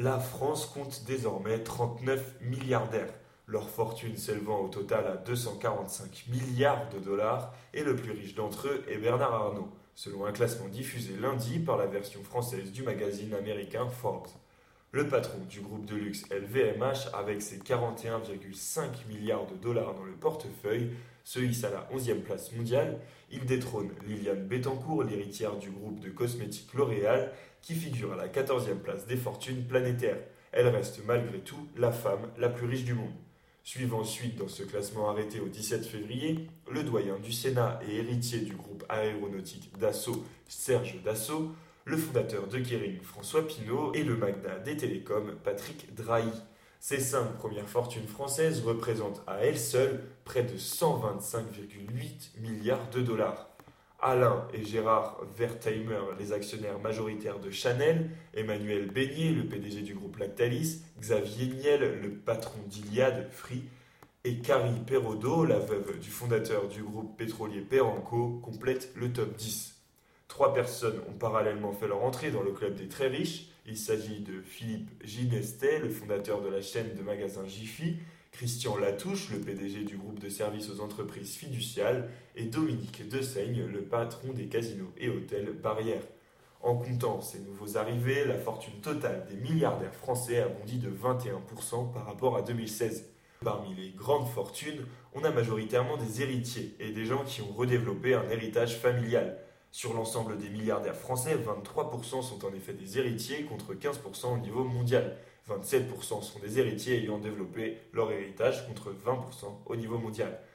La France compte désormais 39 milliardaires, leur fortune s'élevant au total à 245 milliards de dollars, et le plus riche d'entre eux est Bernard Arnault, selon un classement diffusé lundi par la version française du magazine américain Forbes. Le patron du groupe de luxe LVMH, avec ses 41,5 milliards de dollars dans le portefeuille, se hisse à la 11e place mondiale. Il détrône Liliane Bettencourt, l'héritière du groupe de cosmétiques L'Oréal, qui figure à la 14e place des fortunes planétaires. Elle reste malgré tout la femme la plus riche du monde. Suivant ensuite dans ce classement arrêté au 17 février, le doyen du Sénat et héritier du groupe aéronautique Dassault, Serge Dassault, le fondateur de Kering, François Pinault, et le magnat des télécoms, Patrick Drahi. Ces cinq premières fortunes françaises représentent à elles seules près de 125,8 milliards de dollars. Alain et Gérard Wertheimer, les actionnaires majoritaires de Chanel, Emmanuel Beignet, le PDG du groupe Lactalis, Xavier Niel, le patron d'Iliade, Free, et Carrie Perraudot, la veuve du fondateur du groupe pétrolier Peranco, complètent le top 10. Trois personnes ont parallèlement fait leur entrée dans le club des très riches. Il s'agit de Philippe Ginestet, le fondateur de la chaîne de magasins Jiffy, Christian Latouche, le PDG du groupe de services aux entreprises fiduciales, et Dominique Dessaigne, le patron des casinos et hôtels Barrière. En comptant ces nouveaux arrivés, la fortune totale des milliardaires français a bondi de 21% par rapport à 2016. Parmi les grandes fortunes, on a majoritairement des héritiers et des gens qui ont redéveloppé un héritage familial. Sur l'ensemble des milliardaires français, 23% sont en effet des héritiers contre 15% au niveau mondial. 27% sont des héritiers ayant développé leur héritage contre 20% au niveau mondial.